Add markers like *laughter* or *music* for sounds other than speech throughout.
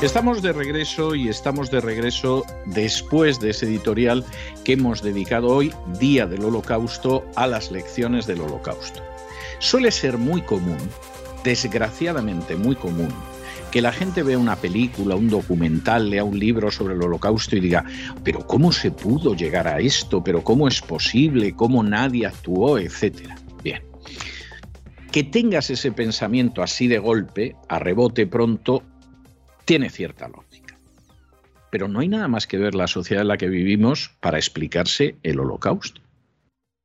Estamos de regreso y estamos de regreso después de ese editorial que hemos dedicado hoy, Día del Holocausto, a las lecciones del Holocausto. Suele ser muy común, desgraciadamente muy común, que la gente vea una película, un documental, lea un libro sobre el holocausto y diga, pero ¿cómo se pudo llegar a esto? ¿Pero cómo es posible? ¿Cómo nadie actuó? Etcétera. Bien. Que tengas ese pensamiento así de golpe, a rebote pronto, tiene cierta lógica. Pero no hay nada más que ver la sociedad en la que vivimos para explicarse el holocausto.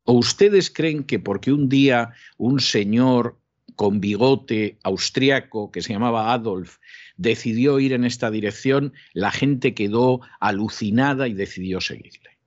¿O ustedes creen que porque un día un señor con bigote austriaco que se llamaba Adolf decidió ir en esta dirección, la gente quedó alucinada y decidió seguirle?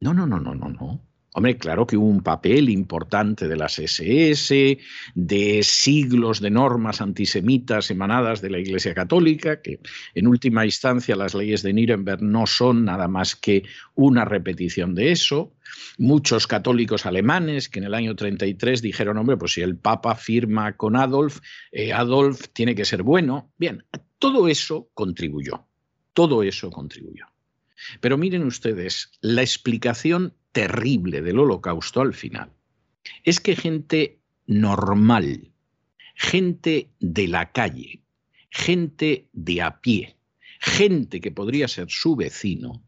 No, no, no, no, no, no. Hombre, claro que hubo un papel importante de las SS, de siglos de normas antisemitas emanadas de la Iglesia Católica, que en última instancia las leyes de Nuremberg no son nada más que una repetición de eso. Muchos católicos alemanes que en el año 33 dijeron, hombre, pues si el Papa firma con Adolf, eh, Adolf tiene que ser bueno. Bien, todo eso contribuyó, todo eso contribuyó. Pero miren ustedes, la explicación terrible del holocausto al final es que gente normal, gente de la calle, gente de a pie, gente que podría ser su vecino,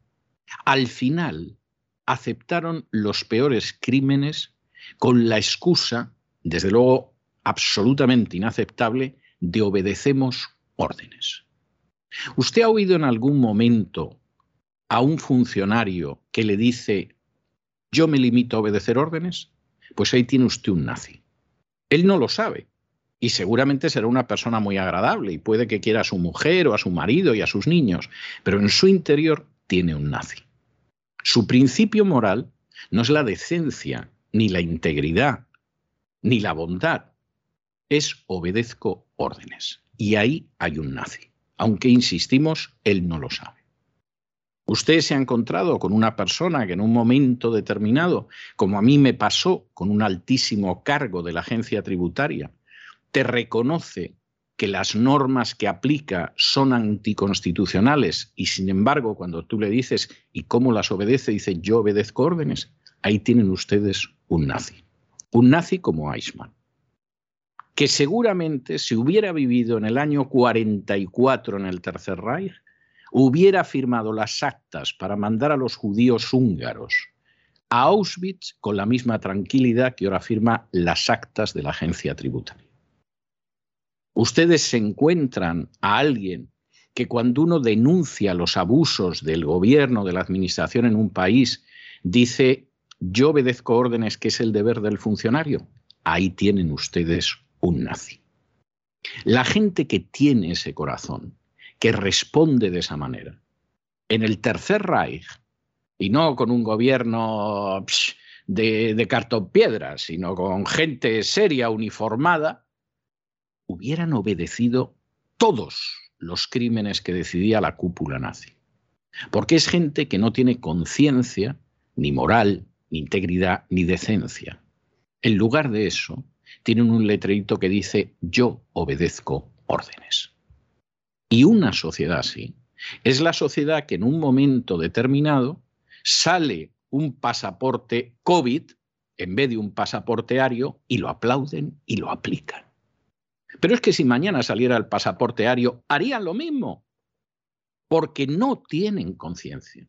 al final aceptaron los peores crímenes con la excusa, desde luego absolutamente inaceptable, de obedecemos órdenes. ¿Usted ha oído en algún momento a un funcionario que le dice yo me limito a obedecer órdenes, pues ahí tiene usted un nazi. Él no lo sabe y seguramente será una persona muy agradable y puede que quiera a su mujer o a su marido y a sus niños, pero en su interior tiene un nazi. Su principio moral no es la decencia, ni la integridad, ni la bondad, es obedezco órdenes. Y ahí hay un nazi. Aunque insistimos, él no lo sabe. Usted se ha encontrado con una persona que en un momento determinado, como a mí me pasó con un altísimo cargo de la agencia tributaria, te reconoce que las normas que aplica son anticonstitucionales y sin embargo cuando tú le dices ¿y cómo las obedece? dice yo obedezco órdenes. Ahí tienen ustedes un nazi. Un nazi como Eichmann. Que seguramente si hubiera vivido en el año 44 en el Tercer Reich, hubiera firmado las actas para mandar a los judíos húngaros a Auschwitz con la misma tranquilidad que ahora firma las actas de la agencia tributaria. Ustedes se encuentran a alguien que cuando uno denuncia los abusos del gobierno, de la administración en un país, dice, yo obedezco órdenes que es el deber del funcionario. Ahí tienen ustedes un nazi. La gente que tiene ese corazón, que responde de esa manera. En el Tercer Reich, y no con un gobierno de, de cartón piedra, sino con gente seria, uniformada, hubieran obedecido todos los crímenes que decidía la cúpula nazi. Porque es gente que no tiene conciencia, ni moral, ni integridad, ni decencia. En lugar de eso, tienen un letrerito que dice yo obedezco órdenes. Y una sociedad así es la sociedad que en un momento determinado sale un pasaporte COVID en vez de un pasaporte ario y lo aplauden y lo aplican. Pero es que si mañana saliera el pasaporte ario, harían lo mismo, porque no tienen conciencia,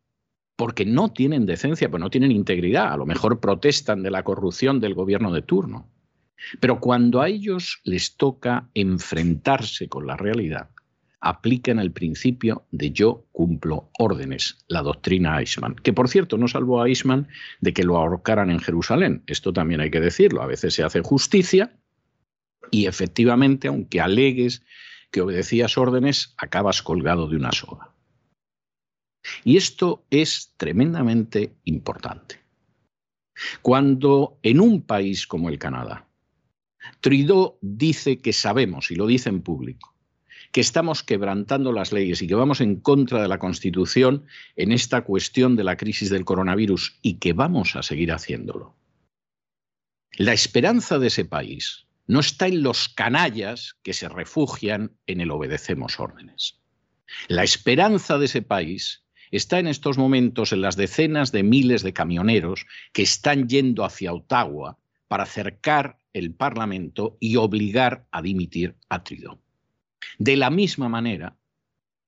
porque no tienen decencia, pues no tienen integridad, a lo mejor protestan de la corrupción del gobierno de turno. Pero cuando a ellos les toca enfrentarse con la realidad, aplican el principio de yo cumplo órdenes, la doctrina Eichmann, que por cierto no salvó a Eichmann de que lo ahorcaran en Jerusalén. Esto también hay que decirlo. A veces se hace justicia y efectivamente, aunque alegues que obedecías órdenes, acabas colgado de una soga. Y esto es tremendamente importante. Cuando en un país como el Canadá, Trudeau dice que sabemos, y lo dice en público, que estamos quebrantando las leyes y que vamos en contra de la Constitución en esta cuestión de la crisis del coronavirus y que vamos a seguir haciéndolo. La esperanza de ese país no está en los canallas que se refugian en el obedecemos órdenes. La esperanza de ese país está en estos momentos en las decenas de miles de camioneros que están yendo hacia Ottawa para acercar el Parlamento y obligar a dimitir a Trudeau. De la misma manera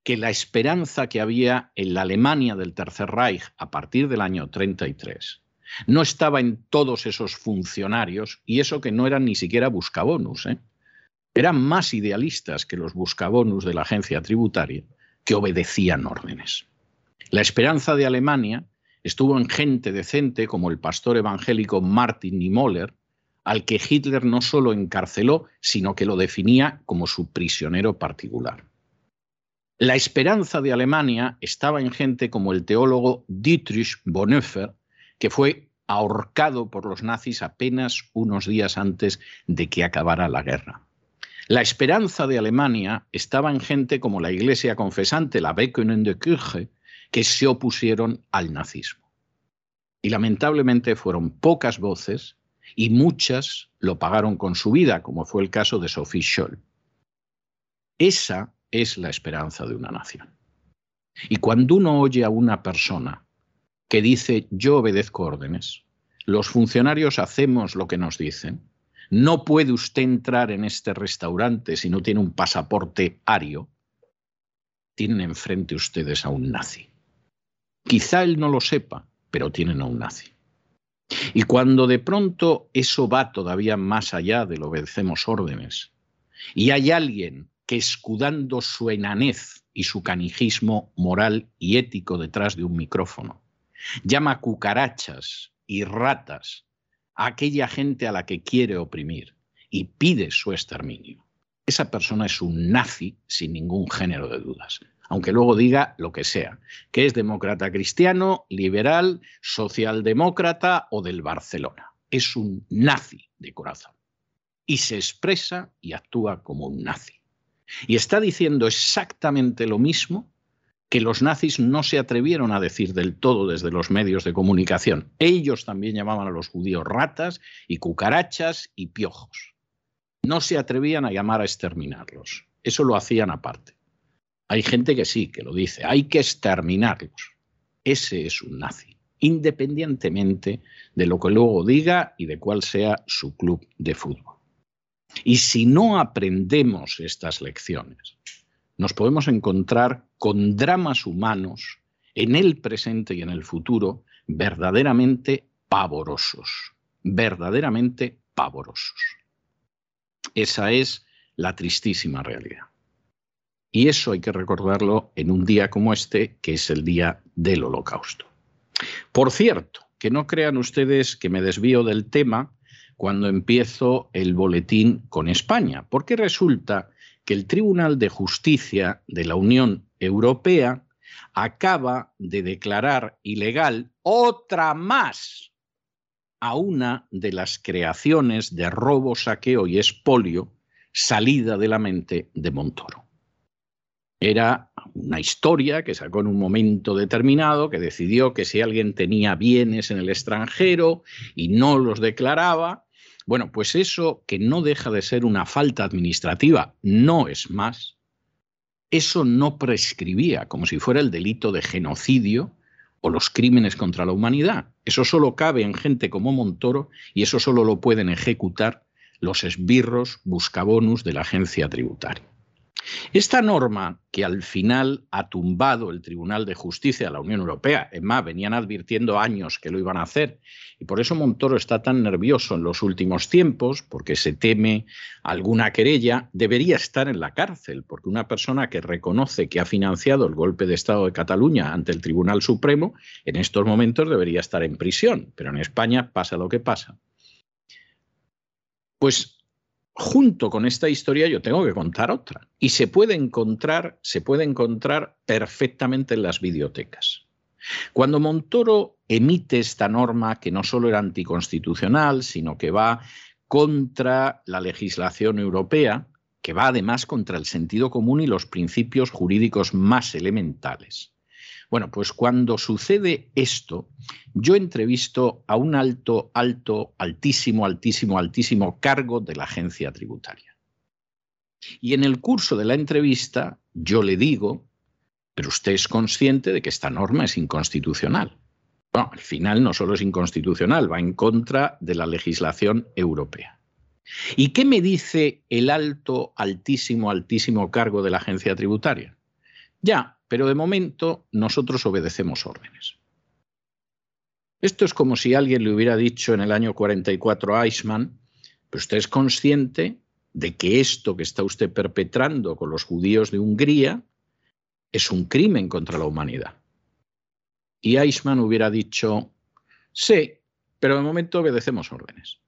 que la esperanza que había en la Alemania del Tercer Reich a partir del año 33 no estaba en todos esos funcionarios, y eso que no eran ni siquiera buscabonus, ¿eh? eran más idealistas que los buscabonus de la agencia tributaria, que obedecían órdenes. La esperanza de Alemania estuvo en gente decente como el pastor evangélico Martin Niemöller, al que Hitler no solo encarceló, sino que lo definía como su prisionero particular. La esperanza de Alemania estaba en gente como el teólogo Dietrich Bonhoeffer, que fue ahorcado por los nazis apenas unos días antes de que acabara la guerra. La esperanza de Alemania estaba en gente como la iglesia confesante, la Bekönende Kirche, que se opusieron al nazismo. Y lamentablemente fueron pocas voces y muchas lo pagaron con su vida, como fue el caso de Sophie Scholl. Esa es la esperanza de una nación. Y cuando uno oye a una persona que dice yo obedezco órdenes, los funcionarios hacemos lo que nos dicen, no puede usted entrar en este restaurante si no tiene un pasaporte ario, tienen enfrente ustedes a un nazi. Quizá él no lo sepa, pero tienen a un nazi. Y cuando de pronto eso va todavía más allá de lo obedecemos órdenes, y hay alguien que escudando su enanez y su canijismo moral y ético detrás de un micrófono, llama cucarachas y ratas a aquella gente a la que quiere oprimir y pide su exterminio. Esa persona es un nazi sin ningún género de dudas, aunque luego diga lo que sea, que es demócrata cristiano, liberal, socialdemócrata o del Barcelona. Es un nazi de corazón. Y se expresa y actúa como un nazi. Y está diciendo exactamente lo mismo que los nazis no se atrevieron a decir del todo desde los medios de comunicación. Ellos también llamaban a los judíos ratas y cucarachas y piojos. No se atrevían a llamar a exterminarlos. Eso lo hacían aparte. Hay gente que sí, que lo dice. Hay que exterminarlos. Ese es un nazi, independientemente de lo que luego diga y de cuál sea su club de fútbol. Y si no aprendemos estas lecciones, nos podemos encontrar con dramas humanos en el presente y en el futuro verdaderamente pavorosos, verdaderamente pavorosos. Esa es la tristísima realidad. Y eso hay que recordarlo en un día como este, que es el día del holocausto. Por cierto, que no crean ustedes que me desvío del tema cuando empiezo el boletín con España, porque resulta que el Tribunal de Justicia de la Unión Europea acaba de declarar ilegal otra más a una de las creaciones de robo, saqueo y expolio salida de la mente de Montoro. Era una historia que sacó en un momento determinado, que decidió que si alguien tenía bienes en el extranjero y no los declaraba, bueno, pues eso que no deja de ser una falta administrativa, no es más, eso no prescribía como si fuera el delito de genocidio o los crímenes contra la humanidad. Eso solo cabe en gente como Montoro y eso solo lo pueden ejecutar los esbirros buscabonus de la agencia tributaria. Esta norma que al final ha tumbado el Tribunal de Justicia de la Unión Europea, es más, venían advirtiendo años que lo iban a hacer, y por eso Montoro está tan nervioso en los últimos tiempos, porque se teme alguna querella, debería estar en la cárcel, porque una persona que reconoce que ha financiado el golpe de Estado de Cataluña ante el Tribunal Supremo, en estos momentos debería estar en prisión, pero en España pasa lo que pasa. Pues junto con esta historia yo tengo que contar otra. Y se puede encontrar, se puede encontrar perfectamente en las bibliotecas. Cuando Montoro emite esta norma, que no solo era anticonstitucional, sino que va contra la legislación europea, que va además contra el sentido común y los principios jurídicos más elementales. Bueno, pues cuando sucede esto, yo entrevisto a un alto, alto, altísimo, altísimo, altísimo cargo de la agencia tributaria. Y en el curso de la entrevista yo le digo, pero usted es consciente de que esta norma es inconstitucional. Bueno, al final no solo es inconstitucional, va en contra de la legislación europea. ¿Y qué me dice el alto, altísimo, altísimo cargo de la agencia tributaria? Ya, pero de momento nosotros obedecemos órdenes. Esto es como si alguien le hubiera dicho en el año 44 a Eichmann, pero usted es consciente de que esto que está usted perpetrando con los judíos de Hungría es un crimen contra la humanidad. Y Eichmann hubiera dicho, sí, pero de momento obedecemos órdenes.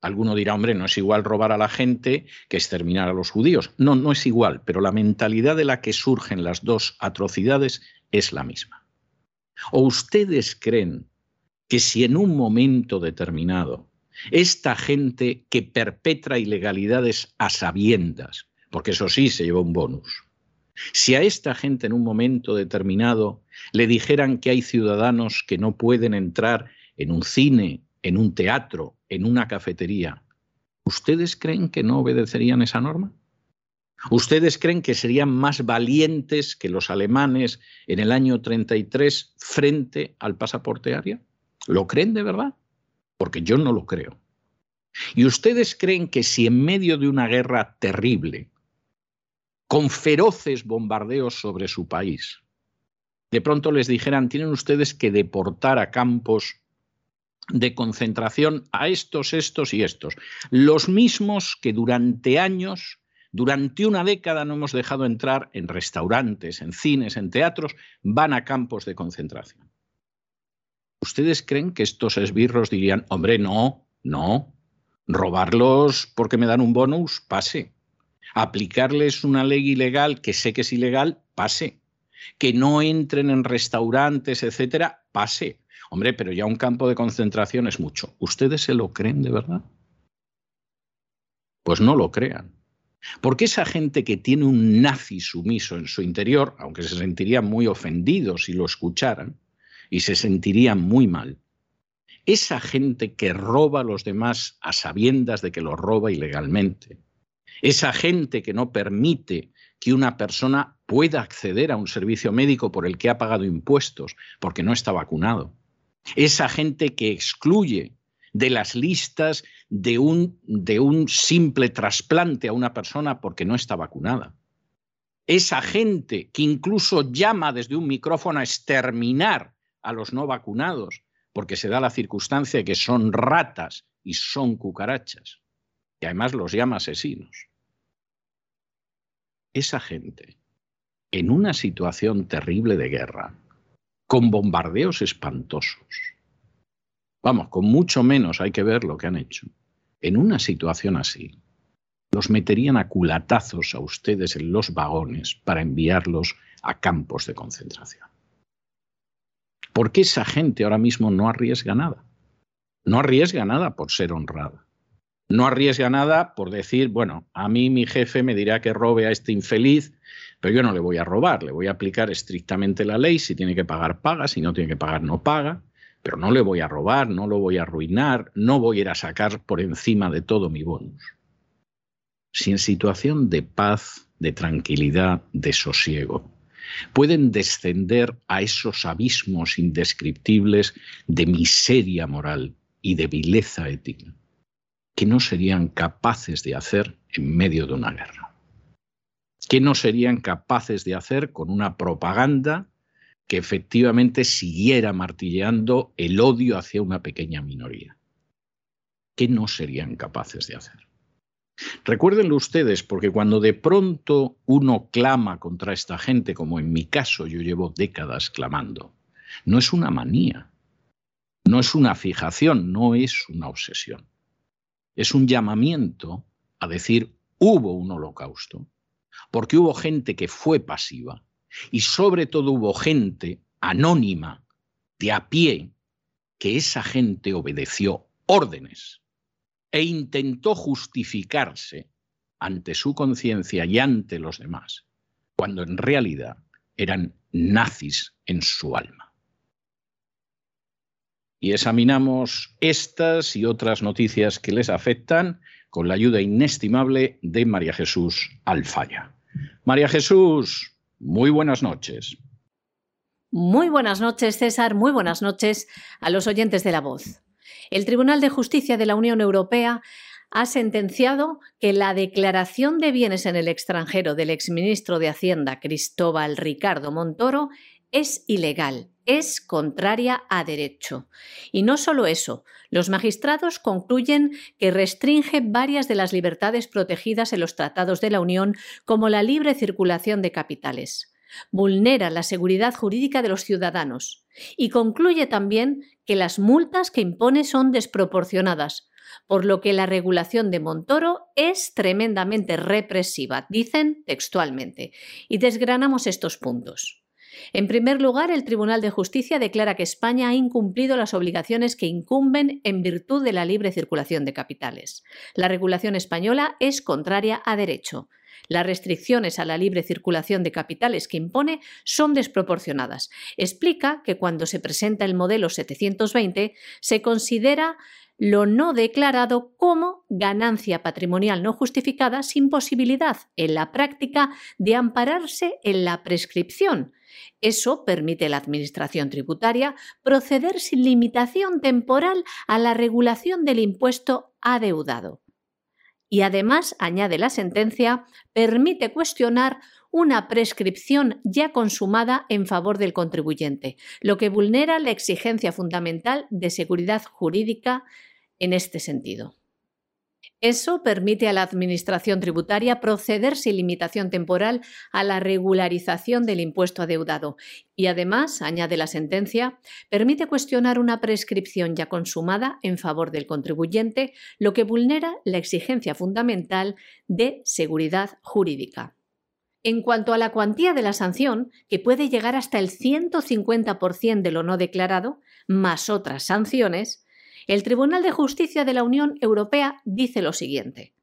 Alguno dirá, hombre, no es igual robar a la gente que exterminar a los judíos. No, no es igual, pero la mentalidad de la que surgen las dos atrocidades es la misma. ¿O ustedes creen que si en un momento determinado esta gente que perpetra ilegalidades a sabiendas, porque eso sí se lleva un bonus, si a esta gente en un momento determinado le dijeran que hay ciudadanos que no pueden entrar en un cine, en un teatro, en una cafetería, ¿ustedes creen que no obedecerían esa norma? ¿Ustedes creen que serían más valientes que los alemanes en el año 33 frente al pasaporte aria? ¿Lo creen de verdad? Porque yo no lo creo. ¿Y ustedes creen que si en medio de una guerra terrible, con feroces bombardeos sobre su país, de pronto les dijeran, tienen ustedes que deportar a campos de concentración a estos, estos y estos. Los mismos que durante años, durante una década no hemos dejado entrar en restaurantes, en cines, en teatros, van a campos de concentración. ¿Ustedes creen que estos esbirros dirían, hombre, no, no, robarlos porque me dan un bonus, pase. Aplicarles una ley ilegal que sé que es ilegal, pase. Que no entren en restaurantes, etcétera, pase. Hombre, pero ya un campo de concentración es mucho. ¿Ustedes se lo creen de verdad? Pues no lo crean. Porque esa gente que tiene un nazi sumiso en su interior, aunque se sentirían muy ofendidos si lo escucharan, y se sentirían muy mal, esa gente que roba a los demás a sabiendas de que lo roba ilegalmente, esa gente que no permite que una persona pueda acceder a un servicio médico por el que ha pagado impuestos porque no está vacunado, esa gente que excluye de las listas de un, de un simple trasplante a una persona porque no está vacunada. Esa gente que incluso llama desde un micrófono a exterminar a los no vacunados porque se da la circunstancia de que son ratas y son cucarachas, y además los llama asesinos. Esa gente, en una situación terrible de guerra, con bombardeos espantosos. Vamos, con mucho menos hay que ver lo que han hecho. En una situación así, los meterían a culatazos a ustedes en los vagones para enviarlos a campos de concentración. ¿Por qué esa gente ahora mismo no arriesga nada? No arriesga nada por ser honrada. No arriesga nada por decir, bueno, a mí mi jefe me dirá que robe a este infeliz pero yo no le voy a robar, le voy a aplicar estrictamente la ley, si tiene que pagar, paga, si no tiene que pagar, no paga, pero no le voy a robar, no lo voy a arruinar, no voy a ir a sacar por encima de todo mi bonus. Si en situación de paz, de tranquilidad, de sosiego, pueden descender a esos abismos indescriptibles de miseria moral y de vileza ética, que no serían capaces de hacer en medio de una guerra. ¿Qué no serían capaces de hacer con una propaganda que efectivamente siguiera martilleando el odio hacia una pequeña minoría? ¿Qué no serían capaces de hacer? Recuérdenlo ustedes, porque cuando de pronto uno clama contra esta gente, como en mi caso yo llevo décadas clamando, no es una manía, no es una fijación, no es una obsesión. Es un llamamiento a decir hubo un holocausto, porque hubo gente que fue pasiva y sobre todo hubo gente anónima, de a pie, que esa gente obedeció órdenes e intentó justificarse ante su conciencia y ante los demás, cuando en realidad eran nazis en su alma. Y examinamos estas y otras noticias que les afectan con la ayuda inestimable de María Jesús Alfaya. María Jesús, muy buenas noches. Muy buenas noches, César. Muy buenas noches a los oyentes de la voz. El Tribunal de Justicia de la Unión Europea ha sentenciado que la declaración de bienes en el extranjero del exministro de Hacienda Cristóbal Ricardo Montoro es ilegal, es contraria a derecho. Y no solo eso, los magistrados concluyen que restringe varias de las libertades protegidas en los tratados de la Unión, como la libre circulación de capitales. Vulnera la seguridad jurídica de los ciudadanos y concluye también que las multas que impone son desproporcionadas, por lo que la regulación de Montoro es tremendamente represiva, dicen textualmente. Y desgranamos estos puntos. En primer lugar, el Tribunal de Justicia declara que España ha incumplido las obligaciones que incumben en virtud de la libre circulación de capitales. La regulación española es contraria a derecho. Las restricciones a la libre circulación de capitales que impone son desproporcionadas. Explica que cuando se presenta el modelo 720 se considera lo no declarado como ganancia patrimonial no justificada sin posibilidad en la práctica de ampararse en la prescripción, eso permite a la Administración tributaria proceder sin limitación temporal a la regulación del impuesto adeudado. Y además, añade la sentencia, permite cuestionar una prescripción ya consumada en favor del contribuyente, lo que vulnera la exigencia fundamental de seguridad jurídica en este sentido. Eso permite a la Administración tributaria proceder sin limitación temporal a la regularización del impuesto adeudado y además, añade la sentencia, permite cuestionar una prescripción ya consumada en favor del contribuyente, lo que vulnera la exigencia fundamental de seguridad jurídica. En cuanto a la cuantía de la sanción, que puede llegar hasta el 150% de lo no declarado, más otras sanciones, el Tribunal de Justicia de la Unión Europea dice lo siguiente.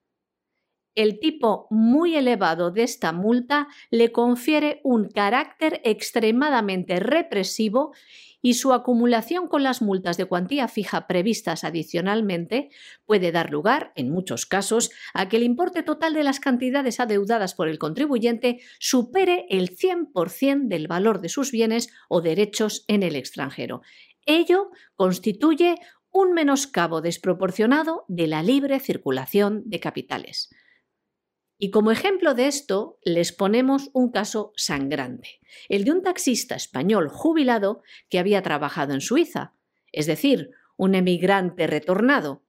El tipo muy elevado de esta multa le confiere un carácter extremadamente represivo y su acumulación con las multas de cuantía fija previstas adicionalmente puede dar lugar, en muchos casos, a que el importe total de las cantidades adeudadas por el contribuyente supere el 100% del valor de sus bienes o derechos en el extranjero. Ello constituye un menoscabo desproporcionado de la libre circulación de capitales. Y como ejemplo de esto, les ponemos un caso sangrante, el de un taxista español jubilado que había trabajado en Suiza, es decir, un emigrante retornado.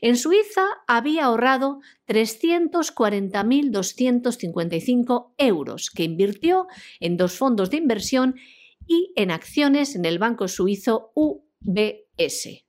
En Suiza había ahorrado 340.255 euros que invirtió en dos fondos de inversión y en acciones en el banco suizo UBS.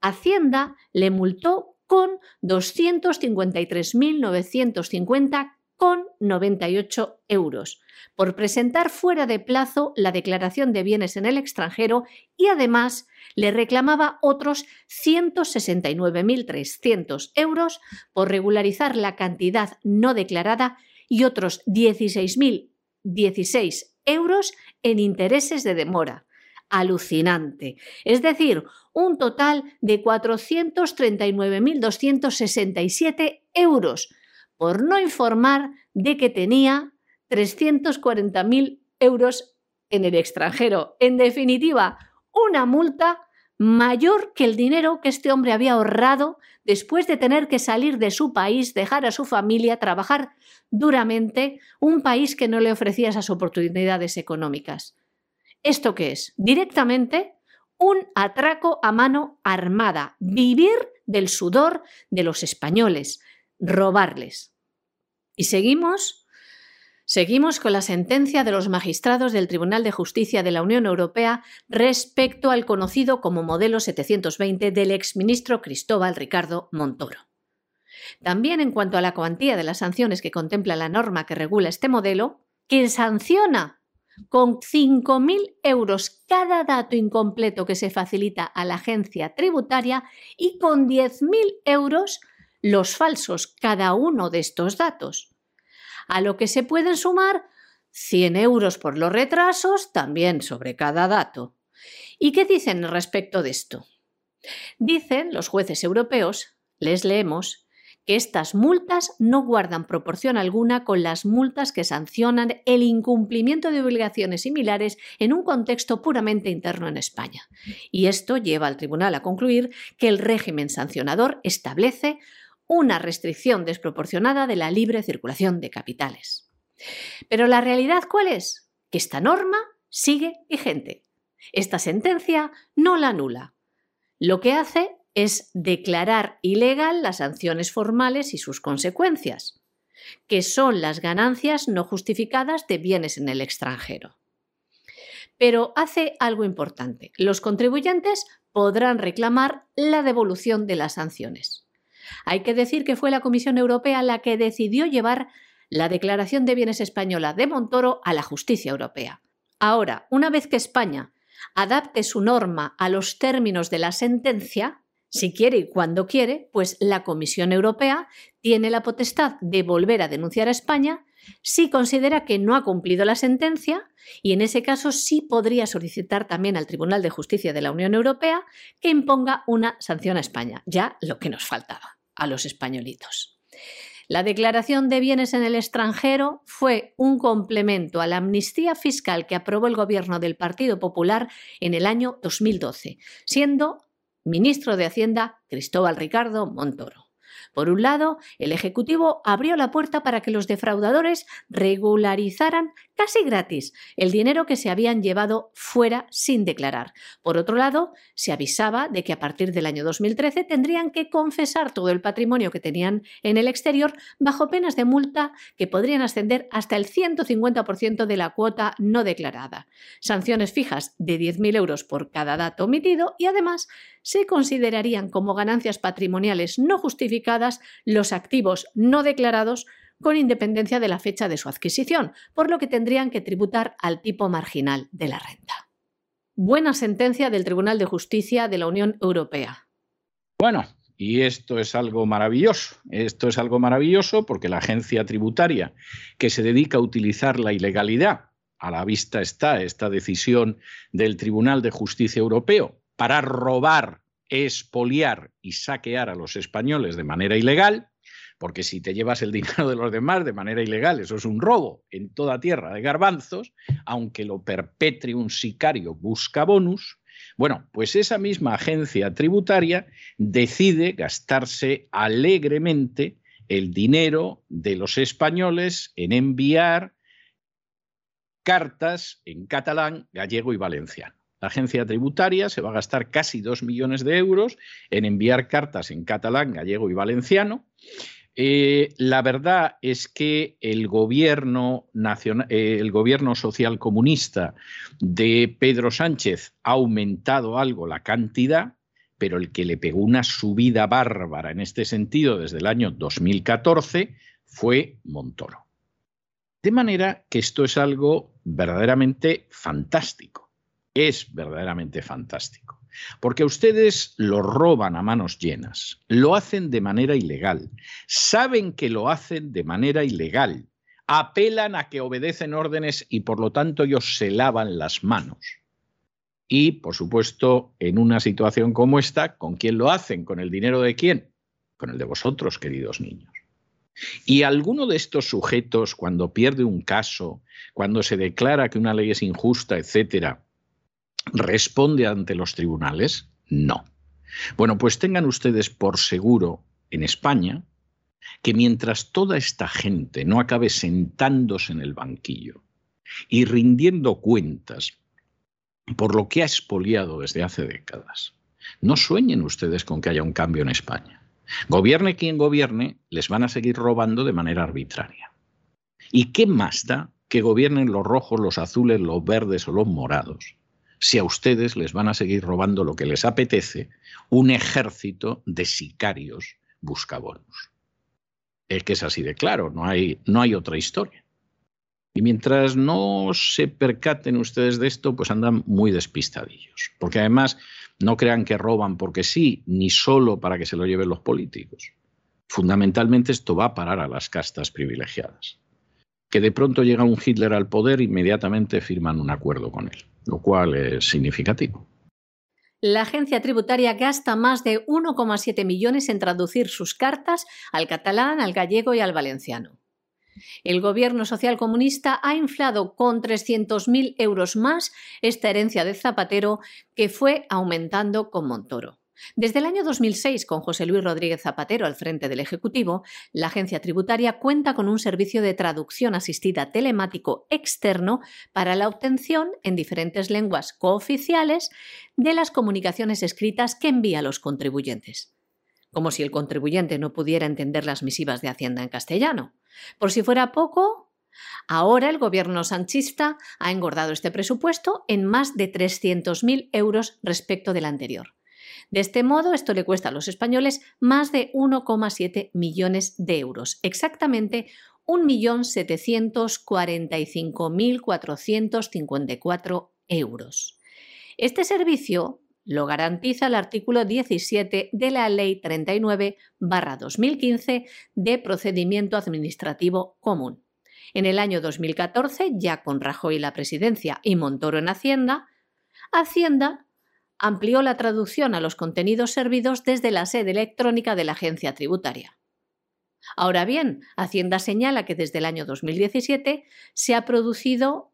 Hacienda le multó con 253.950,98 euros por presentar fuera de plazo la declaración de bienes en el extranjero y además le reclamaba otros 169.300 euros por regularizar la cantidad no declarada y otros 16.016 euros en intereses de demora alucinante. Es decir, un total de 439.267 euros, por no informar de que tenía 340.000 euros en el extranjero. En definitiva, una multa mayor que el dinero que este hombre había ahorrado después de tener que salir de su país, dejar a su familia, trabajar duramente, un país que no le ofrecía esas oportunidades económicas. ¿Esto qué es? Directamente un atraco a mano armada, vivir del sudor de los españoles, robarles. Y seguimos, seguimos con la sentencia de los magistrados del Tribunal de Justicia de la Unión Europea respecto al conocido como modelo 720 del exministro Cristóbal Ricardo Montoro. También en cuanto a la cuantía de las sanciones que contempla la norma que regula este modelo, que sanciona con 5.000 euros cada dato incompleto que se facilita a la agencia tributaria y con 10.000 euros los falsos cada uno de estos datos. A lo que se pueden sumar 100 euros por los retrasos también sobre cada dato. ¿Y qué dicen respecto de esto? Dicen los jueces europeos, les leemos, que estas multas no guardan proporción alguna con las multas que sancionan el incumplimiento de obligaciones similares en un contexto puramente interno en España. Y esto lleva al tribunal a concluir que el régimen sancionador establece una restricción desproporcionada de la libre circulación de capitales. Pero la realidad cuál es? Que esta norma sigue vigente. Esta sentencia no la anula. Lo que hace es declarar ilegal las sanciones formales y sus consecuencias, que son las ganancias no justificadas de bienes en el extranjero. Pero hace algo importante. Los contribuyentes podrán reclamar la devolución de las sanciones. Hay que decir que fue la Comisión Europea la que decidió llevar la declaración de bienes española de Montoro a la justicia europea. Ahora, una vez que España adapte su norma a los términos de la sentencia, si quiere y cuando quiere, pues la Comisión Europea tiene la potestad de volver a denunciar a España si considera que no ha cumplido la sentencia y en ese caso sí podría solicitar también al Tribunal de Justicia de la Unión Europea que imponga una sanción a España, ya lo que nos faltaba a los españolitos. La declaración de bienes en el extranjero fue un complemento a la amnistía fiscal que aprobó el gobierno del Partido Popular en el año 2012, siendo ministro de Hacienda Cristóbal Ricardo Montoro. Por un lado, el Ejecutivo abrió la puerta para que los defraudadores regularizaran casi gratis el dinero que se habían llevado fuera sin declarar. Por otro lado, se avisaba de que a partir del año 2013 tendrían que confesar todo el patrimonio que tenían en el exterior bajo penas de multa que podrían ascender hasta el 150% de la cuota no declarada. Sanciones fijas de 10.000 euros por cada dato omitido y además se considerarían como ganancias patrimoniales no justificadas los activos no declarados con independencia de la fecha de su adquisición, por lo que tendrían que tributar al tipo marginal de la renta. Buena sentencia del Tribunal de Justicia de la Unión Europea. Bueno, y esto es algo maravilloso. Esto es algo maravilloso porque la agencia tributaria que se dedica a utilizar la ilegalidad, a la vista está esta decisión del Tribunal de Justicia Europeo, para robar, expoliar y saquear a los españoles de manera ilegal, porque si te llevas el dinero de los demás de manera ilegal, eso es un robo en toda tierra de garbanzos, aunque lo perpetre un sicario busca bonus. Bueno, pues esa misma agencia tributaria decide gastarse alegremente el dinero de los españoles en enviar cartas en catalán, gallego y valenciano. La agencia tributaria se va a gastar casi dos millones de euros en enviar cartas en catalán, gallego y valenciano. Eh, la verdad es que el gobierno, nacional, eh, el gobierno social comunista de Pedro Sánchez ha aumentado algo la cantidad, pero el que le pegó una subida bárbara en este sentido desde el año 2014 fue Montoro. De manera que esto es algo verdaderamente fantástico es verdaderamente fantástico. Porque ustedes lo roban a manos llenas, lo hacen de manera ilegal, saben que lo hacen de manera ilegal, apelan a que obedecen órdenes y por lo tanto ellos se lavan las manos. Y, por supuesto, en una situación como esta, ¿con quién lo hacen? ¿Con el dinero de quién? Con el de vosotros, queridos niños. Y alguno de estos sujetos, cuando pierde un caso, cuando se declara que una ley es injusta, etcétera, ¿Responde ante los tribunales? No. Bueno, pues tengan ustedes por seguro en España que mientras toda esta gente no acabe sentándose en el banquillo y rindiendo cuentas por lo que ha expoliado desde hace décadas, no sueñen ustedes con que haya un cambio en España. Gobierne quien gobierne, les van a seguir robando de manera arbitraria. ¿Y qué más da que gobiernen los rojos, los azules, los verdes o los morados? Si a ustedes les van a seguir robando lo que les apetece un ejército de sicarios buscabonos. Es que es así de claro, no hay, no hay otra historia. Y mientras no se percaten ustedes de esto, pues andan muy despistadillos. Porque además no crean que roban porque sí, ni solo para que se lo lleven los políticos. Fundamentalmente esto va a parar a las castas privilegiadas. Que de pronto llega un Hitler al poder, inmediatamente firman un acuerdo con él, lo cual es significativo. La agencia tributaria gasta más de 1,7 millones en traducir sus cartas al catalán, al gallego y al valenciano. El gobierno social comunista ha inflado con 300.000 euros más esta herencia de Zapatero que fue aumentando con Montoro. Desde el año 2006, con José Luis Rodríguez Zapatero al frente del Ejecutivo, la agencia tributaria cuenta con un servicio de traducción asistida telemático externo para la obtención en diferentes lenguas cooficiales de las comunicaciones escritas que envía a los contribuyentes. Como si el contribuyente no pudiera entender las misivas de Hacienda en castellano. Por si fuera poco, ahora el gobierno sanchista ha engordado este presupuesto en más de 300.000 euros respecto del anterior. De este modo, esto le cuesta a los españoles más de 1,7 millones de euros, exactamente 1.745.454 euros. Este servicio lo garantiza el artículo 17 de la Ley 39-2015 de Procedimiento Administrativo Común. En el año 2014, ya con Rajoy la presidencia y Montoro en Hacienda, Hacienda amplió la traducción a los contenidos servidos desde la sede electrónica de la agencia tributaria. Ahora bien, Hacienda señala que desde el año 2017 se ha producido,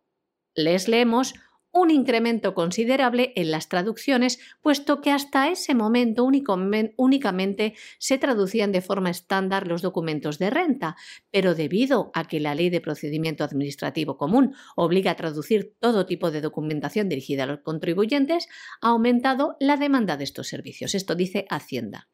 les leemos, un incremento considerable en las traducciones, puesto que hasta ese momento únicamente se traducían de forma estándar los documentos de renta, pero debido a que la Ley de Procedimiento Administrativo Común obliga a traducir todo tipo de documentación dirigida a los contribuyentes, ha aumentado la demanda de estos servicios. Esto dice Hacienda.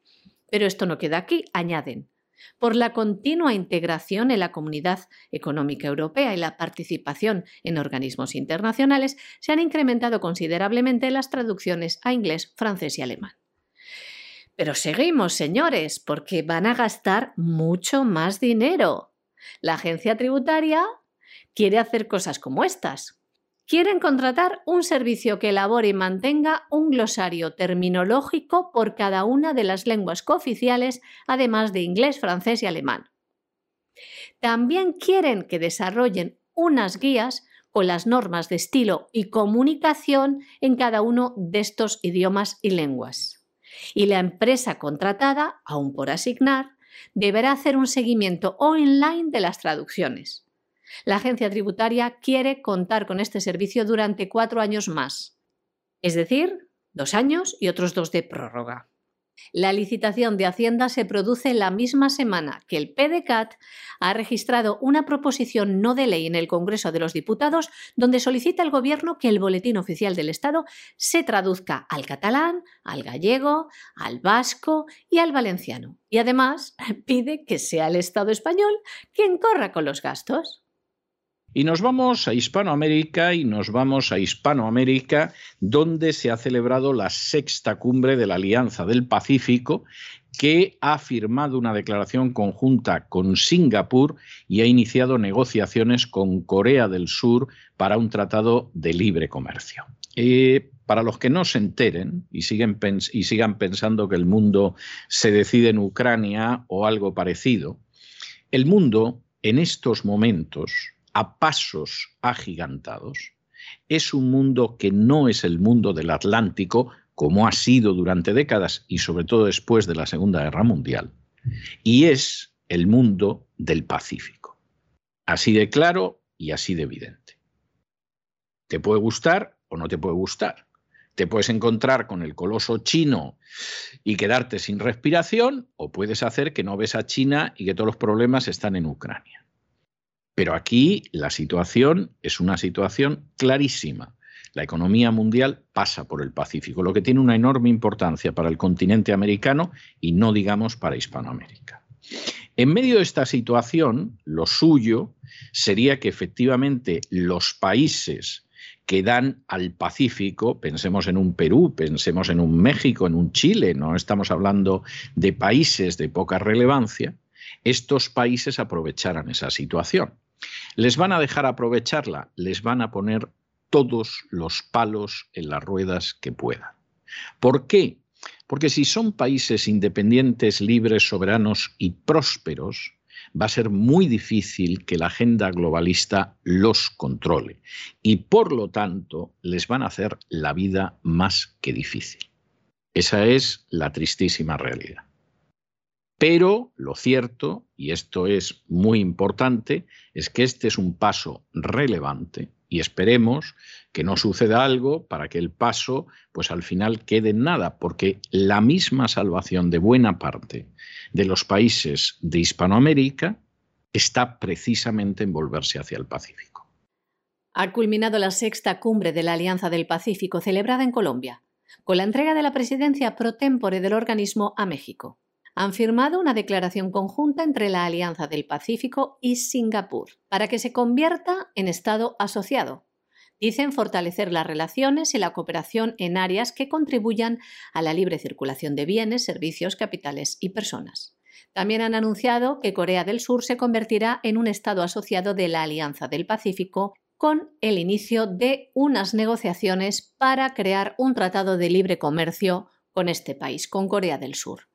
Pero esto no queda aquí, añaden por la continua integración en la Comunidad Económica Europea y la participación en organismos internacionales, se han incrementado considerablemente las traducciones a inglés, francés y alemán. Pero seguimos, señores, porque van a gastar mucho más dinero. La agencia tributaria quiere hacer cosas como estas, quieren contratar un servicio que elabore y mantenga un glosario terminológico por cada una de las lenguas cooficiales, además de inglés, francés y alemán. También quieren que desarrollen unas guías con las normas de estilo y comunicación en cada uno de estos idiomas y lenguas. Y la empresa contratada, aún por asignar, deberá hacer un seguimiento online de las traducciones. La agencia tributaria quiere contar con este servicio durante cuatro años más, es decir, dos años y otros dos de prórroga. La licitación de Hacienda se produce la misma semana que el PDCAT ha registrado una proposición no de ley en el Congreso de los Diputados donde solicita al Gobierno que el Boletín Oficial del Estado se traduzca al catalán, al gallego, al vasco y al valenciano. Y además *laughs* pide que sea el Estado español quien corra con los gastos. Y nos vamos a Hispanoamérica y nos vamos a Hispanoamérica, donde se ha celebrado la sexta cumbre de la Alianza del Pacífico, que ha firmado una declaración conjunta con Singapur y ha iniciado negociaciones con Corea del Sur para un tratado de libre comercio. Para los que no se enteren y, siguen y sigan pensando que el mundo se decide en Ucrania o algo parecido, el mundo en estos momentos a pasos agigantados, es un mundo que no es el mundo del Atlántico, como ha sido durante décadas y sobre todo después de la Segunda Guerra Mundial, y es el mundo del Pacífico. Así de claro y así de evidente. Te puede gustar o no te puede gustar. Te puedes encontrar con el coloso chino y quedarte sin respiración, o puedes hacer que no ves a China y que todos los problemas están en Ucrania. Pero aquí la situación es una situación clarísima. La economía mundial pasa por el Pacífico, lo que tiene una enorme importancia para el continente americano y no digamos para Hispanoamérica. En medio de esta situación, lo suyo sería que efectivamente los países que dan al Pacífico, pensemos en un Perú, pensemos en un México, en un Chile, no estamos hablando de países de poca relevancia, estos países aprovecharan esa situación. ¿Les van a dejar aprovecharla? Les van a poner todos los palos en las ruedas que puedan. ¿Por qué? Porque si son países independientes, libres, soberanos y prósperos, va a ser muy difícil que la agenda globalista los controle y por lo tanto les van a hacer la vida más que difícil. Esa es la tristísima realidad. Pero lo cierto, y esto es muy importante, es que este es un paso relevante y esperemos que no suceda algo para que el paso pues al final quede en nada, porque la misma salvación de buena parte de los países de Hispanoamérica está precisamente en volverse hacia el Pacífico. Ha culminado la sexta cumbre de la Alianza del Pacífico celebrada en Colombia, con la entrega de la presidencia pro tempore del organismo a México. Han firmado una declaración conjunta entre la Alianza del Pacífico y Singapur para que se convierta en Estado asociado. Dicen fortalecer las relaciones y la cooperación en áreas que contribuyan a la libre circulación de bienes, servicios, capitales y personas. También han anunciado que Corea del Sur se convertirá en un Estado asociado de la Alianza del Pacífico con el inicio de unas negociaciones para crear un tratado de libre comercio con este país, con Corea del Sur.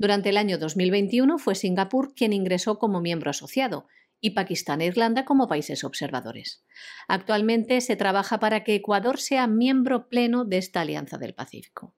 Durante el año 2021 fue Singapur quien ingresó como miembro asociado y Pakistán e Irlanda como países observadores. Actualmente se trabaja para que Ecuador sea miembro pleno de esta Alianza del Pacífico.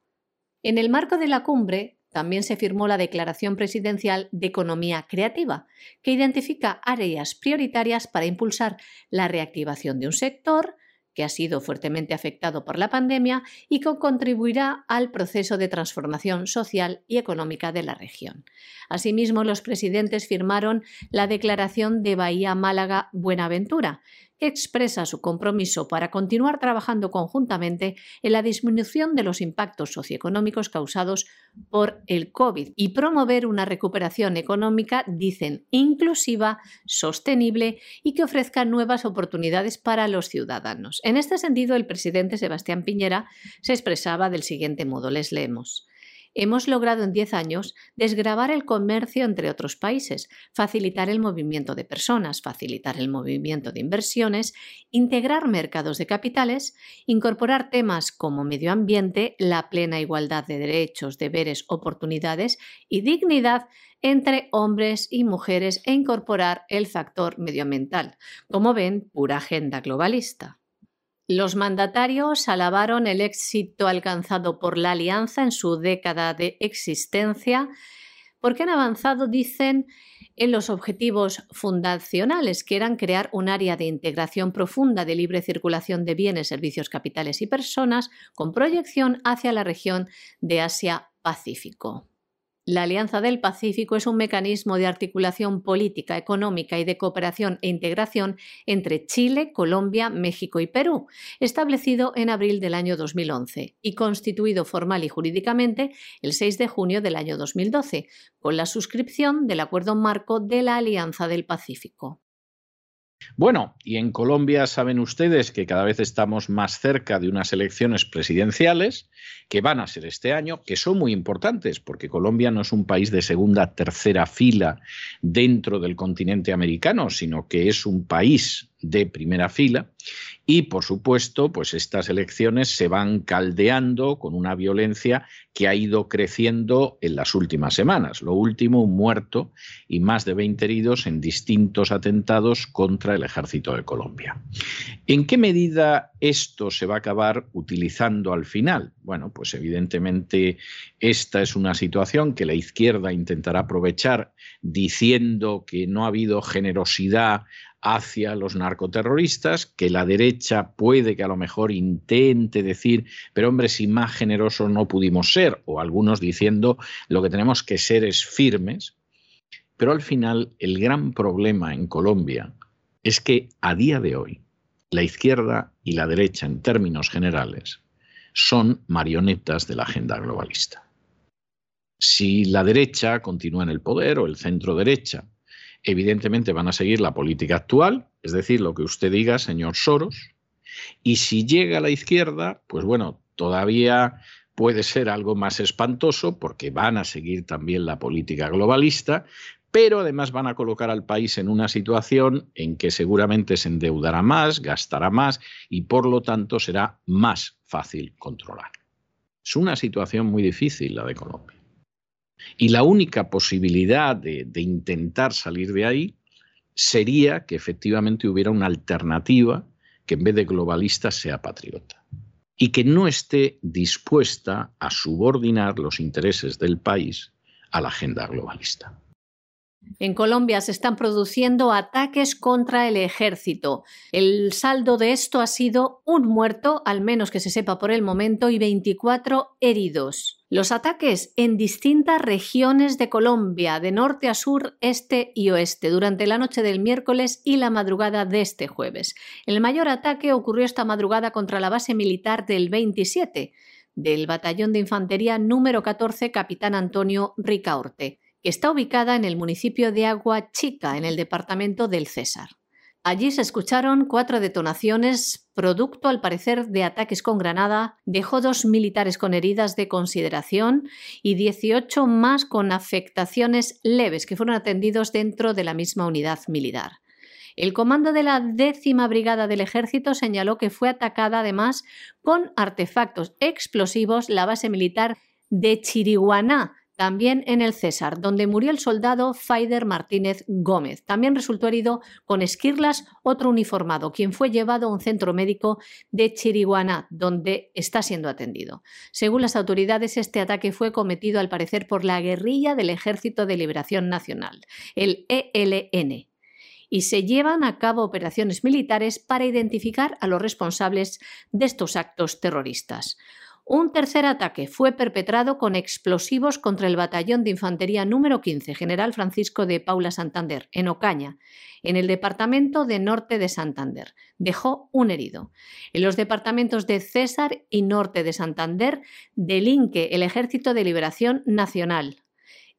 En el marco de la cumbre, también se firmó la Declaración Presidencial de Economía Creativa, que identifica áreas prioritarias para impulsar la reactivación de un sector, que ha sido fuertemente afectado por la pandemia y que contribuirá al proceso de transformación social y económica de la región. Asimismo, los presidentes firmaron la Declaración de Bahía Málaga Buenaventura, expresa su compromiso para continuar trabajando conjuntamente en la disminución de los impactos socioeconómicos causados por el COVID y promover una recuperación económica, dicen, inclusiva, sostenible y que ofrezca nuevas oportunidades para los ciudadanos. En este sentido, el presidente Sebastián Piñera se expresaba del siguiente modo, les leemos hemos logrado en 10 años desgravar el comercio entre otros países, facilitar el movimiento de personas, facilitar el movimiento de inversiones, integrar mercados de capitales, incorporar temas como medio ambiente, la plena igualdad de derechos, deberes, oportunidades y dignidad entre hombres y mujeres e incorporar el factor medioambiental. Como ven, pura agenda globalista. Los mandatarios alabaron el éxito alcanzado por la Alianza en su década de existencia porque han avanzado, dicen, en los objetivos fundacionales, que eran crear un área de integración profunda de libre circulación de bienes, servicios, capitales y personas, con proyección hacia la región de Asia-Pacífico. La Alianza del Pacífico es un mecanismo de articulación política, económica y de cooperación e integración entre Chile, Colombia, México y Perú, establecido en abril del año 2011 y constituido formal y jurídicamente el 6 de junio del año 2012, con la suscripción del Acuerdo Marco de la Alianza del Pacífico. Bueno, y en Colombia saben ustedes que cada vez estamos más cerca de unas elecciones presidenciales que van a ser este año, que son muy importantes, porque Colombia no es un país de segunda, tercera fila dentro del continente americano, sino que es un país de primera fila y por supuesto pues estas elecciones se van caldeando con una violencia que ha ido creciendo en las últimas semanas. Lo último, un muerto y más de 20 heridos en distintos atentados contra el ejército de Colombia. ¿En qué medida esto se va a acabar utilizando al final? Bueno, pues evidentemente esta es una situación que la izquierda intentará aprovechar diciendo que no ha habido generosidad hacia los narcoterroristas, que la derecha puede que a lo mejor intente decir, pero hombre, si más generosos no pudimos ser, o algunos diciendo lo que tenemos que ser es firmes. Pero al final el gran problema en Colombia es que a día de hoy la izquierda y la derecha en términos generales son marionetas de la agenda globalista. Si la derecha continúa en el poder o el centro derecha evidentemente van a seguir la política actual, es decir, lo que usted diga, señor Soros, y si llega a la izquierda, pues bueno, todavía puede ser algo más espantoso porque van a seguir también la política globalista, pero además van a colocar al país en una situación en que seguramente se endeudará más, gastará más y por lo tanto será más fácil controlar. Es una situación muy difícil la de Colombia. Y la única posibilidad de, intentar salir de ahí sería que efectivamente hubiera una alternativa que en vez de globalista sea patriota y que no esté dispuesta a subordinar los intereses del país a la agenda globalista. En Colombia se están produciendo ataques contra el ejército. El saldo de esto ha sido un muerto, al menos que se sepa por el momento, y 24 heridos. Los ataques en distintas regiones de Colombia, de norte a sur, este y oeste, durante la noche del miércoles y la madrugada de este jueves. El mayor ataque ocurrió esta madrugada contra la base militar del 27 del Batallón de Infantería número 14 Capitán Antonio Ricaorte que está ubicada en el municipio de Agua Chica, en el departamento del César. Allí se escucharon cuatro detonaciones, producto al parecer de ataques con granada, dejó dos militares con heridas de consideración y 18 más con afectaciones leves que fueron atendidos dentro de la misma unidad militar. El comando de la décima brigada del ejército señaló que fue atacada además con artefactos explosivos la base militar de Chiriguaná, también en el César, donde murió el soldado Faider Martínez Gómez. También resultó herido con esquirlas otro uniformado, quien fue llevado a un centro médico de Chiriguaná, donde está siendo atendido. Según las autoridades, este ataque fue cometido al parecer por la guerrilla del Ejército de Liberación Nacional, el ELN, y se llevan a cabo operaciones militares para identificar a los responsables de estos actos terroristas. Un tercer ataque fue perpetrado con explosivos contra el batallón de infantería número 15, General Francisco de Paula Santander, en Ocaña, en el departamento de Norte de Santander. Dejó un herido. En los departamentos de César y Norte de Santander delinque el Ejército de Liberación Nacional.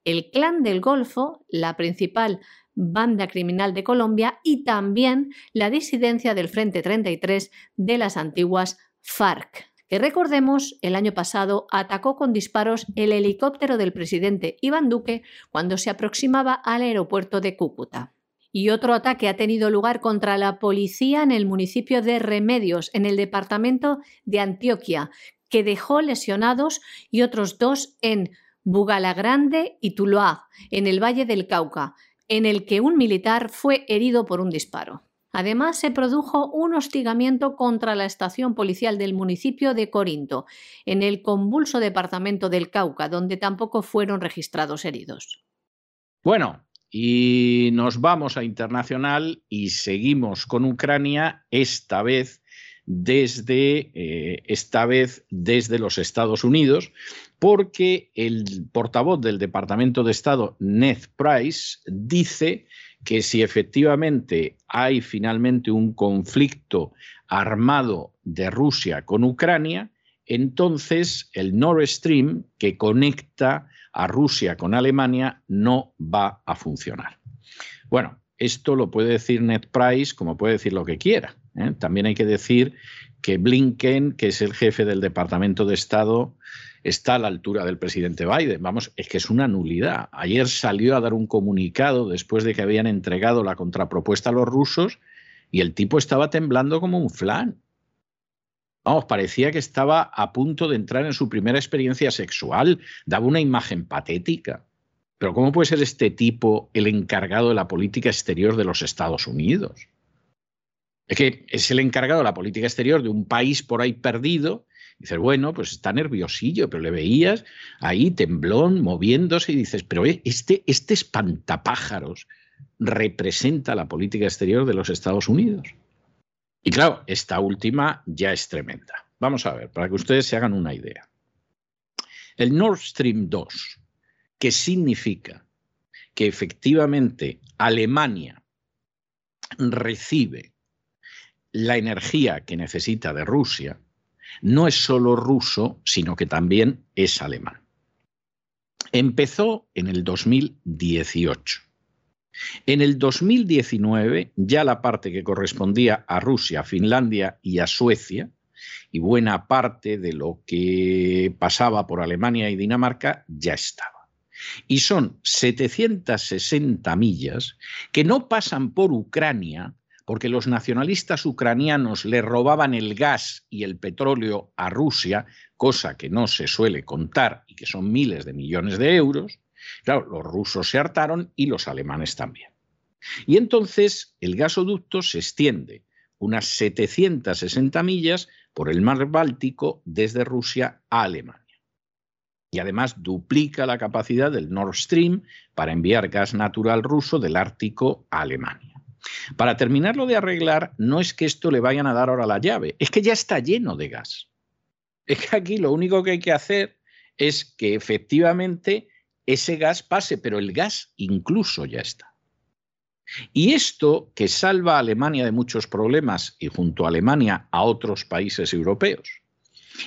El Clan del Golfo, la principal banda criminal de Colombia, y también la disidencia del Frente 33 de las antiguas FARC que recordemos, el año pasado atacó con disparos el helicóptero del presidente Iván Duque cuando se aproximaba al aeropuerto de Cúcuta. Y otro ataque ha tenido lugar contra la policía en el municipio de Remedios, en el departamento de Antioquia, que dejó lesionados y otros dos en Bugalagrande y Tuluá, en el Valle del Cauca, en el que un militar fue herido por un disparo. Además, se produjo un hostigamiento contra la estación policial del municipio de Corinto, en el convulso departamento del Cauca, donde tampoco fueron registrados heridos. Bueno, y nos vamos a internacional y seguimos con Ucrania, esta vez desde, eh, esta vez desde los Estados Unidos, porque el portavoz del Departamento de Estado, Ned Price, dice que si efectivamente hay finalmente un conflicto armado de Rusia con Ucrania, entonces el Nord Stream que conecta a Rusia con Alemania no va a funcionar. Bueno, esto lo puede decir Ned Price como puede decir lo que quiera. ¿eh? También hay que decir que Blinken, que es el jefe del Departamento de Estado, está a la altura del presidente Biden. Vamos, es que es una nulidad. Ayer salió a dar un comunicado después de que habían entregado la contrapropuesta a los rusos y el tipo estaba temblando como un flan. Vamos, parecía que estaba a punto de entrar en su primera experiencia sexual. Daba una imagen patética. Pero ¿cómo puede ser este tipo el encargado de la política exterior de los Estados Unidos? Es que es el encargado de la política exterior de un país por ahí perdido Dices, bueno, pues está nerviosillo, pero le veías ahí temblón, moviéndose y dices, pero eh, este, este espantapájaros representa la política exterior de los Estados Unidos. Y claro, esta última ya es tremenda. Vamos a ver, para que ustedes se hagan una idea. El Nord Stream 2, que significa que efectivamente Alemania recibe la energía que necesita de Rusia, no es solo ruso, sino que también es alemán. Empezó en el 2018. En el 2019, ya la parte que correspondía a Rusia, Finlandia y a Suecia, y buena parte de lo que pasaba por Alemania y Dinamarca, ya estaba. Y son 760 millas que no pasan por Ucrania, porque los nacionalistas ucranianos le robaban el gas y el petróleo a Rusia, cosa que no se suele contar y que son miles de millones de euros. Claro, los rusos se hartaron y los alemanes también. Y entonces el gasoducto se extiende unas 760 millas por el mar Báltico desde Rusia a Alemania. Y además duplica la capacidad del Nord Stream para enviar gas natural ruso del Ártico a Alemania. Para terminarlo de arreglar, no es que esto le vayan a dar ahora la llave, es que ya está lleno de gas. Es que aquí lo único que hay que hacer es que efectivamente ese gas pase, pero el gas incluso ya está. Y esto que salva a Alemania de muchos problemas y junto a Alemania a otros países europeos,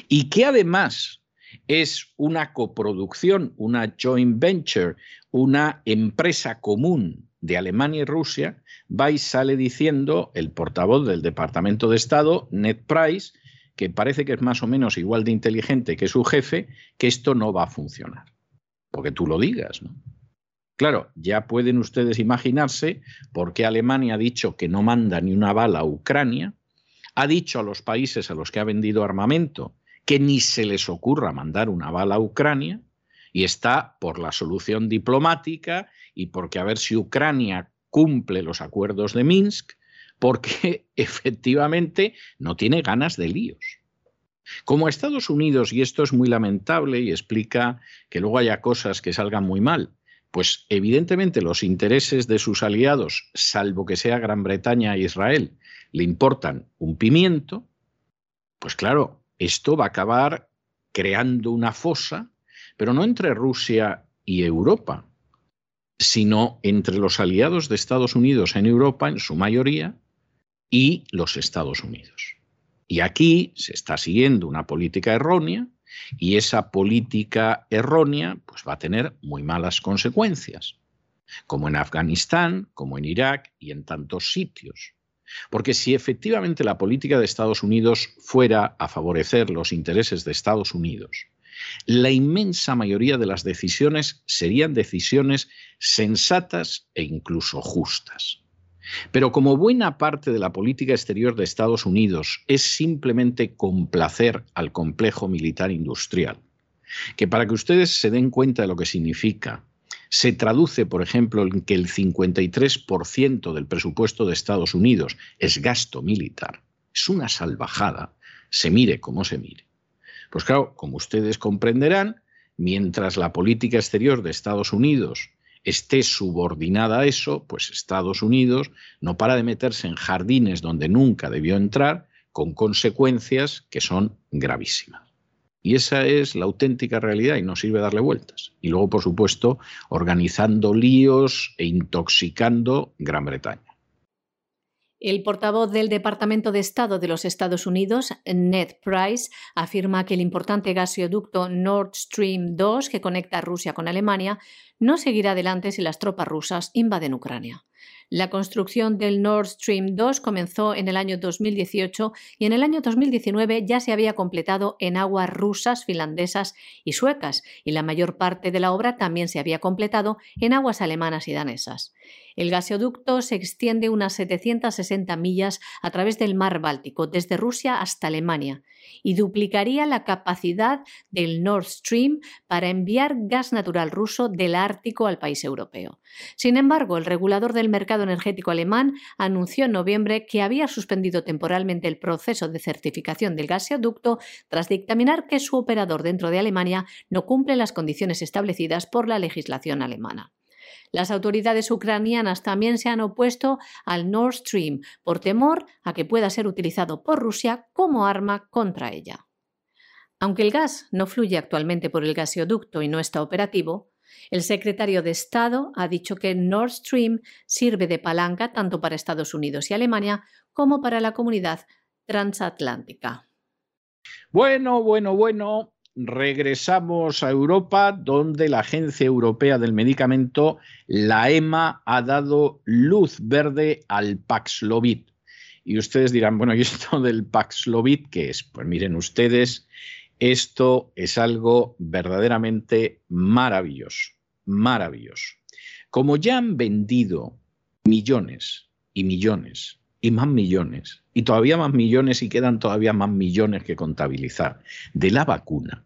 y que además es una coproducción, una joint venture, una empresa común de Alemania y Rusia, va y sale diciendo el portavoz del Departamento de Estado, Ned Price, que parece que es más o menos igual de inteligente que su jefe, que esto no va a funcionar. Porque tú lo digas, ¿no? Claro, ya pueden ustedes imaginarse por qué Alemania ha dicho que no manda ni una bala a Ucrania, ha dicho a los países a los que ha vendido armamento que ni se les ocurra mandar una bala a Ucrania, y está por la solución diplomática y porque a ver si Ucrania cumple los acuerdos de Minsk, porque *laughs* efectivamente no tiene ganas de líos. Como Estados Unidos, y esto es muy lamentable y explica que luego haya cosas que salgan muy mal, pues evidentemente los intereses de sus aliados, salvo que sea Gran Bretaña e Israel, le importan un pimiento, pues claro, esto va a acabar creando una fosa, pero no entre Rusia y Europa, sino entre los aliados de Estados Unidos en Europa, en su mayoría, y los Estados Unidos. Y aquí se está siguiendo una política errónea y esa política errónea pues, va a tener muy malas consecuencias, como en Afganistán, como en Irak y en tantos sitios. Porque si efectivamente la política de Estados Unidos fuera a favorecer los intereses de Estados Unidos, la inmensa mayoría de las decisiones serían decisiones sensatas e incluso justas. Pero como buena parte de la política exterior de Estados Unidos es simplemente complacer al complejo militar industrial, que para que ustedes se den cuenta de lo que significa, se traduce, por ejemplo, en que el 53% del presupuesto de Estados Unidos es gasto militar. Es una salvajada, se mire como se mire. Pues claro, como ustedes comprenderán, mientras la política exterior de Estados Unidos esté subordinada a eso, pues Estados Unidos no para de meterse en jardines donde nunca debió entrar, con consecuencias que son gravísimas. Y esa es la auténtica realidad y no sirve darle vueltas. Y luego, por supuesto, organizando líos e intoxicando Gran Bretaña. El portavoz del Departamento de Estado de los Estados Unidos, Ned Price, afirma que el importante gasoducto Nord Stream 2, que conecta Rusia con Alemania, no seguirá adelante si las tropas rusas invaden Ucrania. La construcción del Nord Stream 2 comenzó en el año 2018 y en el año 2019 ya se había completado en aguas rusas, finlandesas y suecas, y la mayor parte de la obra también se había completado en aguas alemanas y danesas. El gasoducto se extiende unas 760 millas a través del mar Báltico, desde Rusia hasta Alemania, y duplicaría la capacidad del Nord Stream para enviar gas natural ruso del Ártico al país europeo. Sin embargo, el regulador del mercado energético alemán anunció en noviembre que había suspendido temporalmente el proceso de certificación del gasoducto tras dictaminar que su operador dentro de Alemania no cumple las condiciones establecidas por la legislación alemana. Las autoridades ucranianas también se han opuesto al Nord Stream por temor a que pueda ser utilizado por Rusia como arma contra ella. Aunque el gas no fluye actualmente por el gasoducto y no está operativo, el secretario de Estado ha dicho que Nord Stream sirve de palanca tanto para Estados Unidos y Alemania como para la comunidad transatlántica. Bueno, bueno, bueno, regresamos a Europa, donde la Agencia Europea del Medicamento, la EMA, ha dado luz verde al Paxlovid. Y ustedes dirán, bueno, ¿y esto *laughs* del Paxlovid qué es? Pues miren ustedes, esto es algo verdaderamente maravilloso. maravilloso. Como ya han vendido millones y millones y más millones, y todavía más millones y quedan todavía más millones que contabilizar de la vacuna,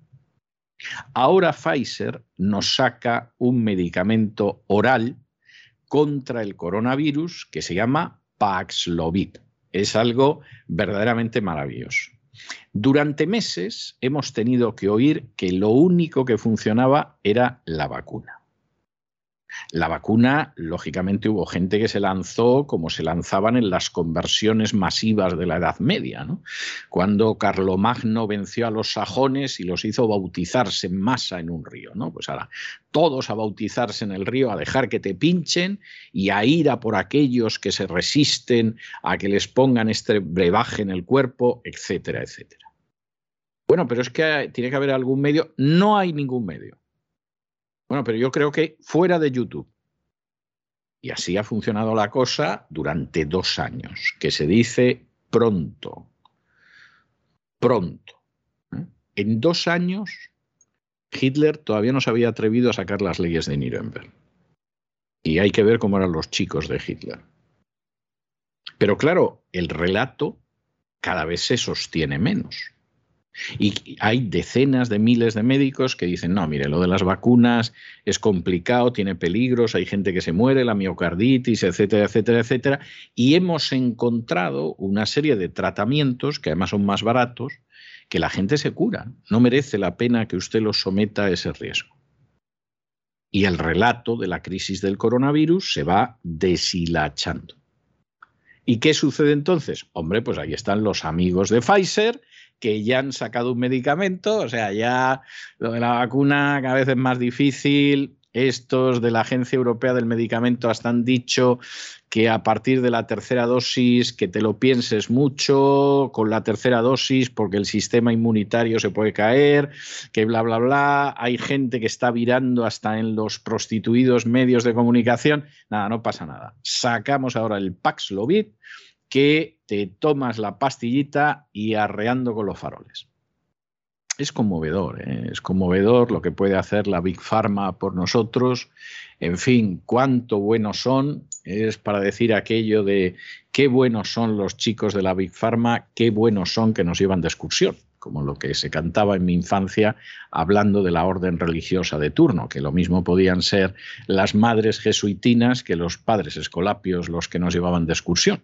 ahora Pfizer nos saca un medicamento oral contra el coronavirus que se llama Paxlovid. Es algo verdaderamente maravilloso. Durante meses hemos tenido que oír que lo único que funcionaba era la vacuna. La vacuna, lógicamente, hubo gente que se lanzó como se lanzaban en las conversiones masivas de la Edad Media, ¿no? Cuando Carlomagno venció a los sajones y los hizo bautizarse en masa en un río, ¿no? Pues ahora, todos a bautizarse en el río, a dejar que te pinchen y a ir a por aquellos que se resisten a que les pongan este brebaje en el cuerpo, etcétera, etcétera. Bueno, pero es que tiene que haber algún medio. No hay ningún medio. Bueno, pero yo creo que fuera de YouTube. Y así ha funcionado la cosa durante dos años, que se dice pronto. Pronto. ¿eh? En dos años, Hitler todavía no se había atrevido a sacar las leyes de Nuremberg. Y hay que ver cómo eran los chicos de Hitler. Pero claro, el relato cada vez se sostiene menos. Y hay decenas de miles de médicos que dicen, no, mire, lo de las vacunas es complicado, tiene peligros, hay gente que se muere, la miocarditis, etcétera, etcétera, etcétera. Y hemos encontrado una serie de tratamientos que además son más baratos, que la gente se cura. No merece la pena que usted los someta a ese riesgo. Y el relato de la crisis del coronavirus se va deshilachando. ¿Y qué sucede entonces? Hombre, pues ahí están los amigos de Pfizer que ya han sacado un medicamento, o sea, ya lo de la vacuna cada vez es más difícil. Estos de la Agencia Europea del Medicamento hasta han dicho que a partir de la tercera dosis, que te lo pienses mucho con la tercera dosis, porque el sistema inmunitario se puede caer, que bla, bla, bla. Hay gente que está virando hasta en los prostituidos medios de comunicación. Nada, no pasa nada. Sacamos ahora el Paxlovid que te tomas la pastillita y arreando con los faroles. Es conmovedor, ¿eh? es conmovedor lo que puede hacer la Big Pharma por nosotros. En fin, cuánto buenos son, es para decir aquello de qué buenos son los chicos de la Big Pharma, qué buenos son que nos llevan de excursión como lo que se cantaba en mi infancia hablando de la orden religiosa de turno, que lo mismo podían ser las madres jesuitinas que los padres escolapios los que nos llevaban de excursión.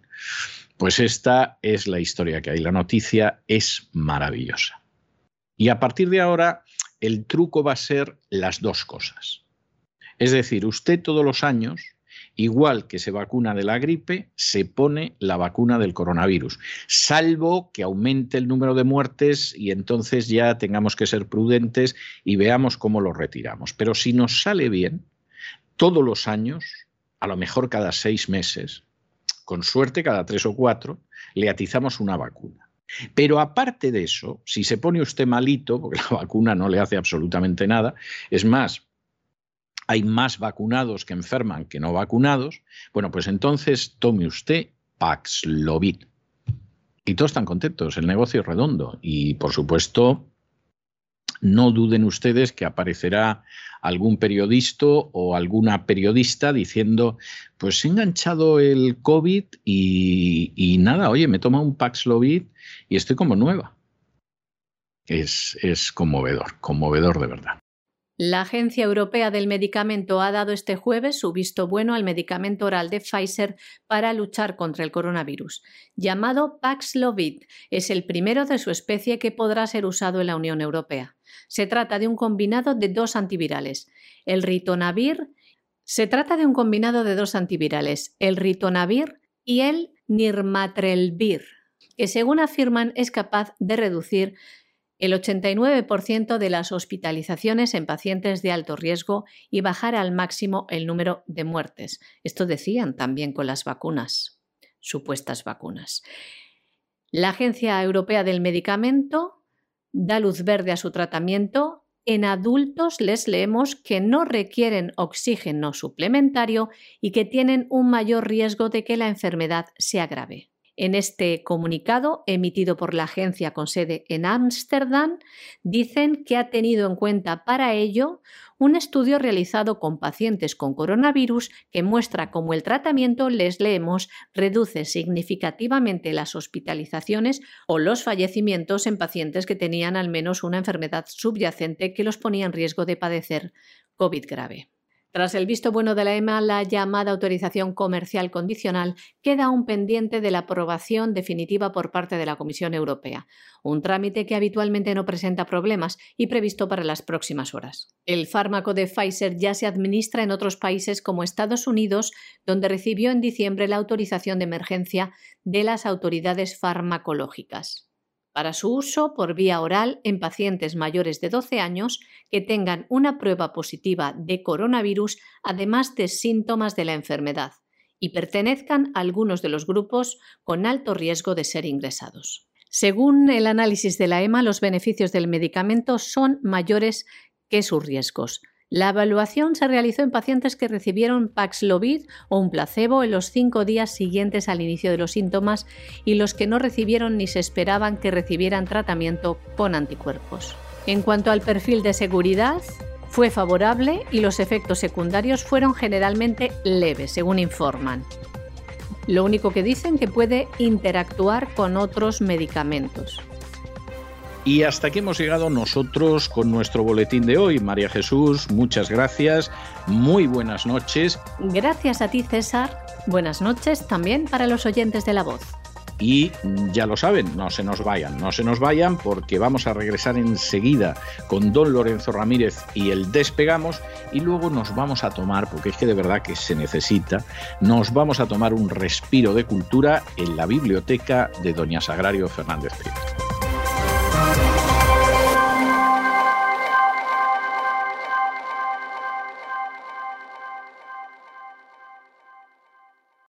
Pues esta es la historia que hay. La noticia es maravillosa. Y a partir de ahora, el truco va a ser las dos cosas. Es decir, usted todos los años igual que se vacuna de la gripe, se pone la vacuna del coronavirus, salvo que aumente el número de muertes y entonces ya tengamos que ser prudentes y veamos cómo lo retiramos. Pero si nos sale bien, todos los años, a lo mejor cada seis meses, con suerte cada tres o cuatro, le atizamos una vacuna. Pero aparte de eso, si se pone usted malito, porque la vacuna no le hace absolutamente nada, es más, hay más vacunados que enferman que no vacunados, bueno, pues entonces tome usted Paxlovid. Y todos están contentos, el negocio es redondo. Y por supuesto, no duden ustedes que aparecerá algún periodista o alguna periodista diciendo, pues he enganchado el COVID y, nada, oye, me toma un Paxlovid y estoy como nueva. Es conmovedor, conmovedor de verdad. La Agencia Europea del Medicamento ha dado este jueves su visto bueno al medicamento oral de Pfizer para luchar contra el coronavirus. Llamado Paxlovid, es el primero de su especie que podrá ser usado en la Unión Europea. Se trata de un combinado de dos antivirales, el ritonavir. Se trata de un combinado de dos antivirales, el ritonavir y el nirmatrelvir, que según afirman es capaz de reducir el 89% de las hospitalizaciones en pacientes de alto riesgo y bajar al máximo el número de muertes. Esto decían también con las vacunas, supuestas vacunas. La Agencia Europea del Medicamento da luz verde a su tratamiento. En adultos les leemos que no requieren oxígeno suplementario y que tienen un mayor riesgo de que la enfermedad se agrave. En este comunicado, emitido por la agencia con sede en Ámsterdam, dicen que ha tenido en cuenta para ello un estudio realizado con pacientes con coronavirus que muestra cómo el tratamiento, les leemos, reduce significativamente las hospitalizaciones o los fallecimientos en pacientes que tenían al menos una enfermedad subyacente que los ponía en riesgo de padecer COVID grave. Tras el visto bueno de la EMA, la llamada autorización comercial condicional queda aún pendiente de la aprobación definitiva por parte de la Comisión Europea, un trámite que habitualmente no presenta problemas y previsto para las próximas horas. El fármaco de Pfizer ya se administra en otros países como Estados Unidos, donde recibió en diciembre la autorización de emergencia de las autoridades farmacológicas para su uso por vía oral en pacientes mayores de 12 años que tengan una prueba positiva de coronavirus, además de síntomas de la enfermedad, y pertenezcan a algunos de los grupos con alto riesgo de ser ingresados. Según el análisis de la EMA, los beneficios del medicamento son mayores que sus riesgos. La evaluación se realizó en pacientes que recibieron Paxlovid o un placebo en los cinco días siguientes al inicio de los síntomas y los que no recibieron ni se esperaban que recibieran tratamiento con anticuerpos. En cuanto al perfil de seguridad, fue favorable y los efectos secundarios fueron generalmente leves, según informan. Lo único que dicen que puede interactuar con otros medicamentos. Y hasta aquí hemos llegado nosotros con nuestro boletín de hoy. María Jesús, muchas gracias. Muy buenas noches. Gracias a ti, César. Buenas noches también para los oyentes de la voz. Y ya lo saben, no se nos vayan, no se nos vayan porque vamos a regresar enseguida con don Lorenzo Ramírez y el despegamos y luego nos vamos a tomar, porque es que de verdad que se necesita, nos vamos a tomar un respiro de cultura en la biblioteca de doña Sagrario Fernández Prieto.